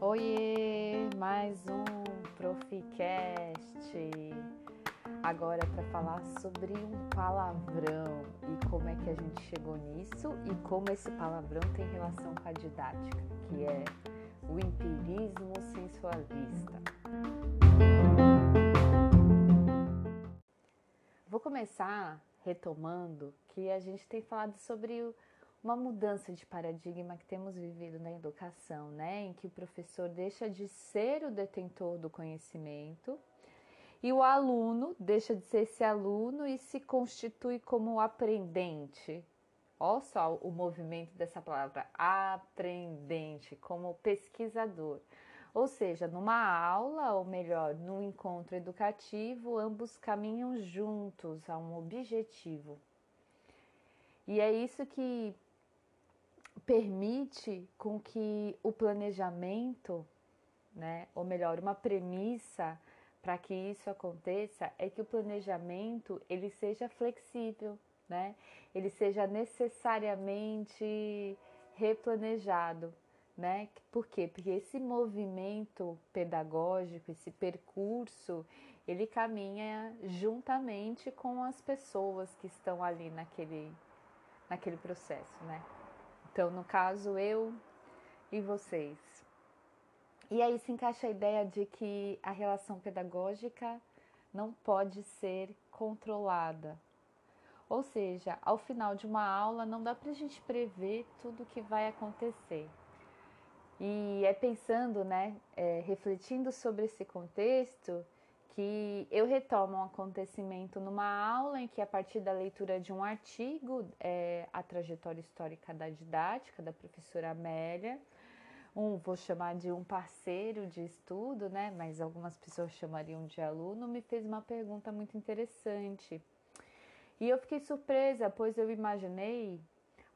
Oiê, mais um Proficast. Agora para falar sobre um palavrão e como é que a gente chegou nisso e como esse palavrão tem relação com a didática, que é o empirismo sensualista. Vou começar retomando que a gente tem falado sobre uma mudança de paradigma que temos vivido na educação, né? Em que o professor deixa de ser o detentor do conhecimento e o aluno deixa de ser esse aluno e se constitui como aprendente. Olha só o movimento dessa palavra, aprendente, como pesquisador. Ou seja, numa aula, ou melhor, num encontro educativo, ambos caminham juntos a um objetivo. E é isso que permite com que o planejamento, né, ou melhor, uma premissa para que isso aconteça é que o planejamento ele seja flexível, né? Ele seja necessariamente replanejado, né? Por quê? Porque esse movimento pedagógico, esse percurso, ele caminha juntamente com as pessoas que estão ali naquele naquele processo, né? Então, no caso, eu e vocês. E aí se encaixa a ideia de que a relação pedagógica não pode ser controlada. Ou seja, ao final de uma aula não dá para a gente prever tudo o que vai acontecer. E é pensando, né, é, refletindo sobre esse contexto, que eu retomo um acontecimento numa aula em que, a partir da leitura de um artigo, é, a trajetória histórica da didática, da professora Amélia, um, vou chamar de um parceiro de estudo, né? Mas algumas pessoas chamariam de aluno, me fez uma pergunta muito interessante. E eu fiquei surpresa, pois eu imaginei,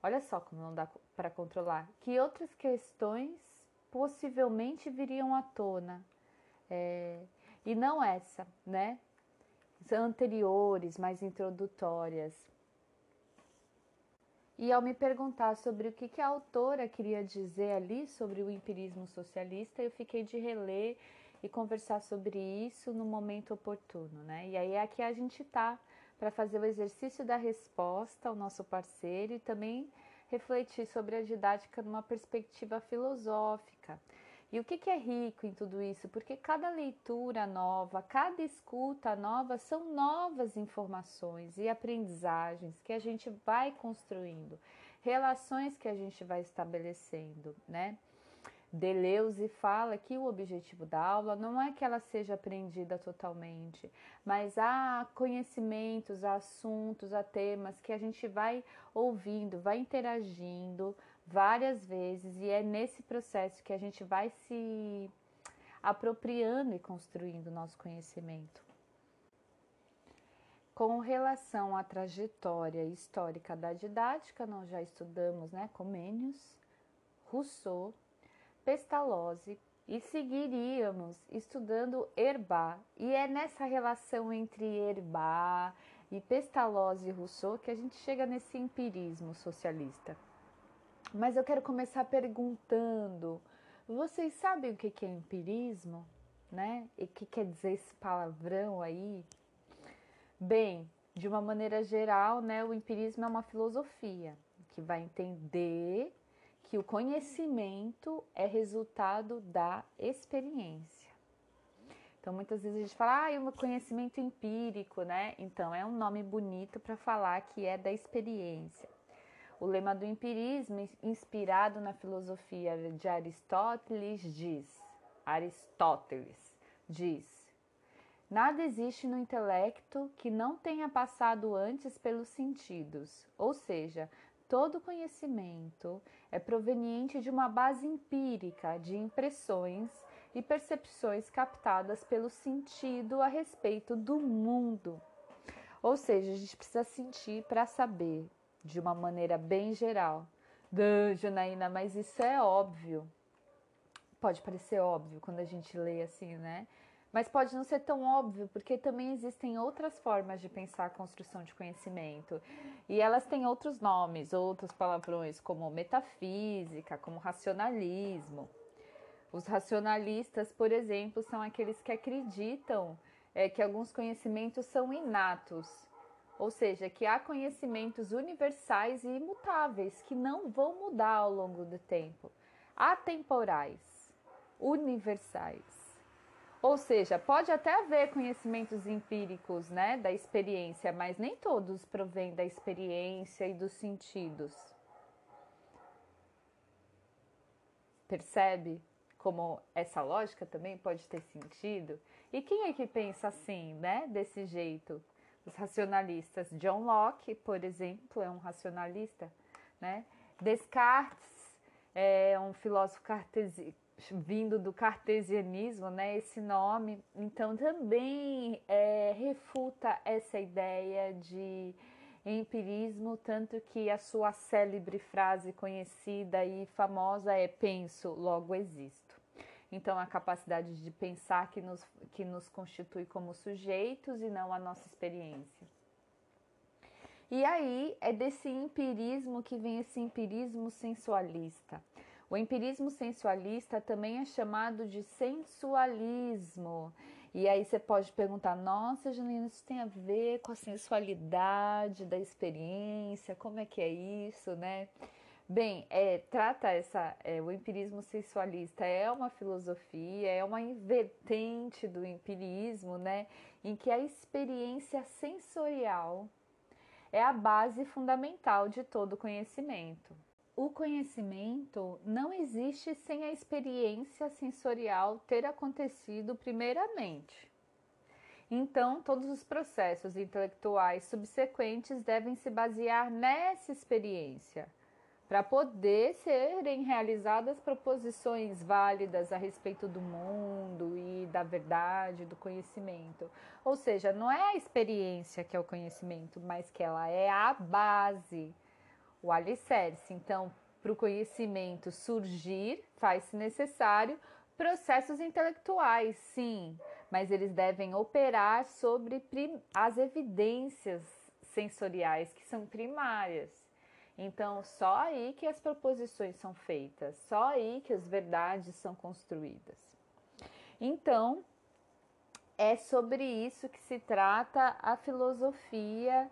olha só como não dá para controlar, que outras questões possivelmente viriam à tona. É, e não essa, né? Anteriores, mais introdutórias. E ao me perguntar sobre o que, que a autora queria dizer ali sobre o empirismo socialista, eu fiquei de reler e conversar sobre isso no momento oportuno, né? E aí é aqui a gente tá para fazer o exercício da resposta ao nosso parceiro e também refletir sobre a didática numa perspectiva filosófica e o que, que é rico em tudo isso? Porque cada leitura nova, cada escuta nova são novas informações e aprendizagens que a gente vai construindo, relações que a gente vai estabelecendo, né? Deleuze fala que o objetivo da aula não é que ela seja aprendida totalmente, mas há conhecimentos, há assuntos, há temas que a gente vai ouvindo, vai interagindo, várias vezes e é nesse processo que a gente vai se apropriando e construindo nosso conhecimento. Com relação à trajetória histórica da didática, nós já estudamos né, Comênios, Rousseau, Pestalozzi e seguiríamos estudando Herbá. E é nessa relação entre Herbá e Pestalozzi e Rousseau que a gente chega nesse empirismo socialista. Mas eu quero começar perguntando: vocês sabem o que é empirismo? Né? E o que quer dizer esse palavrão aí? Bem, de uma maneira geral, né, o empirismo é uma filosofia que vai entender que o conhecimento é resultado da experiência. Então, muitas vezes a gente fala, ah, é um conhecimento empírico, né? Então, é um nome bonito para falar que é da experiência. O lema do empirismo, inspirado na filosofia de Aristóteles, diz: Aristóteles diz: Nada existe no intelecto que não tenha passado antes pelos sentidos, ou seja, todo conhecimento é proveniente de uma base empírica de impressões e percepções captadas pelo sentido a respeito do mundo. Ou seja, a gente precisa sentir para saber, de uma maneira bem geral. Janaína, mas isso é óbvio. Pode parecer óbvio quando a gente lê assim, né? Mas pode não ser tão óbvio, porque também existem outras formas de pensar a construção de conhecimento. E elas têm outros nomes, outros palavrões, como metafísica, como racionalismo. Os racionalistas, por exemplo, são aqueles que acreditam é, que alguns conhecimentos são inatos, ou seja, que há conhecimentos universais e imutáveis que não vão mudar ao longo do tempo, atemporais, universais. Ou seja, pode até haver conhecimentos empíricos, né, da experiência, mas nem todos provêm da experiência e dos sentidos. Percebe como essa lógica também pode ter sentido? E quem é que pensa assim, né, desse jeito? Os racionalistas. John Locke, por exemplo, é um racionalista, né? Descartes é um filósofo cartesiano vindo do cartesianismo, né, esse nome, então também é, refuta essa ideia de empirismo, tanto que a sua célebre frase conhecida e famosa é penso, logo existo. Então, a capacidade de pensar que nos, que nos constitui como sujeitos e não a nossa experiência. E aí é desse empirismo que vem esse empirismo sensualista. O empirismo sensualista também é chamado de sensualismo. E aí você pode perguntar: nossa, Janina, isso tem a ver com a sensualidade da experiência? Como é que é isso, né? Bem, é, trata essa, é, o empirismo sensualista é uma filosofia, é uma invertente do empirismo, né, em que a experiência sensorial é a base fundamental de todo conhecimento o conhecimento não existe sem a experiência sensorial ter acontecido primeiramente. Então, todos os processos intelectuais subsequentes devem se basear nessa experiência para poder serem realizadas proposições válidas a respeito do mundo e da verdade, do conhecimento. Ou seja, não é a experiência que é o conhecimento, mas que ela é a base o alicerce. Então, para o conhecimento surgir, faz-se necessário processos intelectuais, sim, mas eles devem operar sobre as evidências sensoriais que são primárias. Então, só aí que as proposições são feitas, só aí que as verdades são construídas. Então, é sobre isso que se trata a filosofia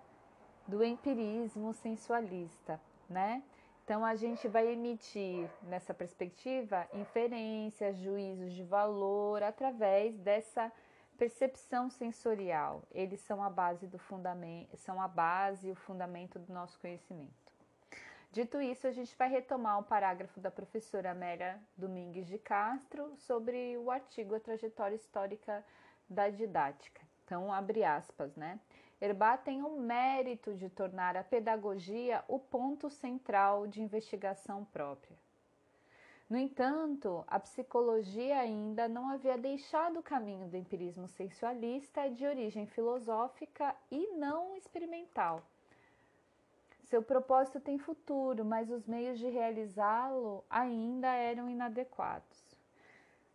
do empirismo sensualista, né? Então a gente vai emitir nessa perspectiva inferências, juízos de valor através dessa percepção sensorial. Eles são a base do fundamento, são a base o fundamento do nosso conhecimento. Dito isso, a gente vai retomar o parágrafo da professora Amélia Domingues de Castro sobre o artigo A Trajetória Histórica da Didática. Então, abre aspas, né? Herbá tem o mérito de tornar a pedagogia o ponto central de investigação própria. No entanto, a psicologia ainda não havia deixado o caminho do empirismo sensualista de origem filosófica e não experimental. Seu propósito tem futuro, mas os meios de realizá-lo ainda eram inadequados.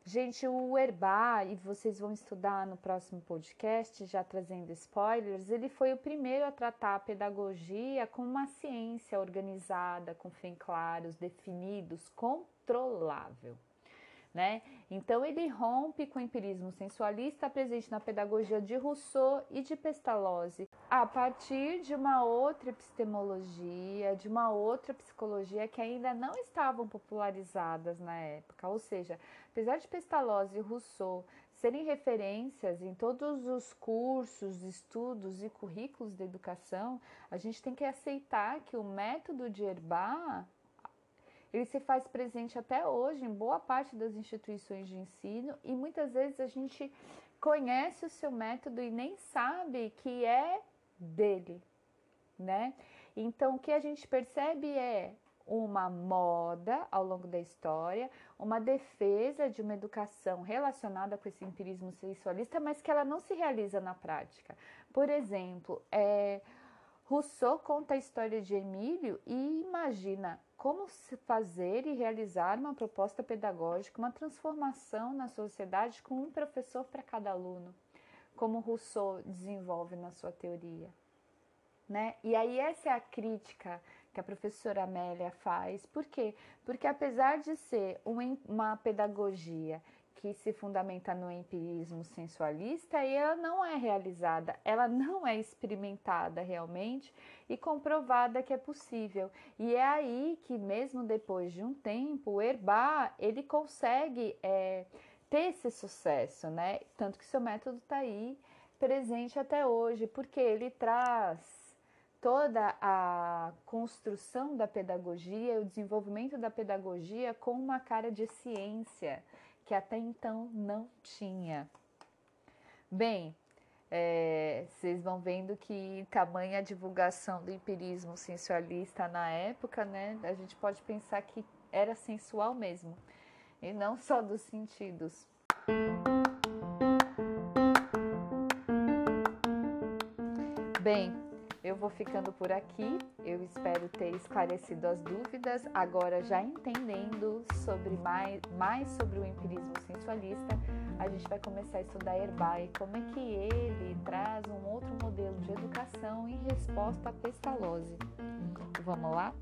Gente, o Herbá, e vocês vão estudar no próximo podcast, já trazendo spoilers, ele foi o primeiro a tratar a pedagogia como uma ciência organizada, com fins claros, definidos, controlável né? Então ele rompe com o empirismo sensualista presente na pedagogia de Rousseau e de Pestalozzi, a partir de uma outra epistemologia, de uma outra psicologia que ainda não estavam popularizadas na época. Ou seja, apesar de Pestalozzi e Rousseau serem referências em todos os cursos, estudos e currículos de educação, a gente tem que aceitar que o método de Herbá ele se faz presente até hoje em boa parte das instituições de ensino e muitas vezes a gente conhece o seu método e nem sabe que é dele, né? Então, o que a gente percebe é uma moda ao longo da história, uma defesa de uma educação relacionada com esse empirismo sensualista, mas que ela não se realiza na prática. Por exemplo, é, Rousseau conta a história de Emílio e imagina como fazer e realizar uma proposta pedagógica, uma transformação na sociedade com um professor para cada aluno, como Rousseau desenvolve na sua teoria. Né? E aí essa é a crítica que a professora Amélia faz. Por quê? Porque apesar de ser uma pedagogia que se fundamenta no empirismo sensualista ela não é realizada, ela não é experimentada realmente e comprovada que é possível. E é aí que mesmo depois de um tempo, o Herbá ele consegue é, ter esse sucesso, né? Tanto que seu método está aí presente até hoje, porque ele traz toda a construção da pedagogia, o desenvolvimento da pedagogia com uma cara de ciência que até então não tinha. Bem, é, vocês vão vendo que tamanha divulgação do empirismo sensualista na época, né? A gente pode pensar que era sensual mesmo, e não só dos sentidos. Bem, eu vou ficando por aqui. Eu espero ter esclarecido as dúvidas. Agora, já entendendo sobre mais, mais sobre o empirismo sensualista, a gente vai começar a estudar Herbay, como é que ele traz um outro modelo de educação em resposta à pestalose. Vamos lá?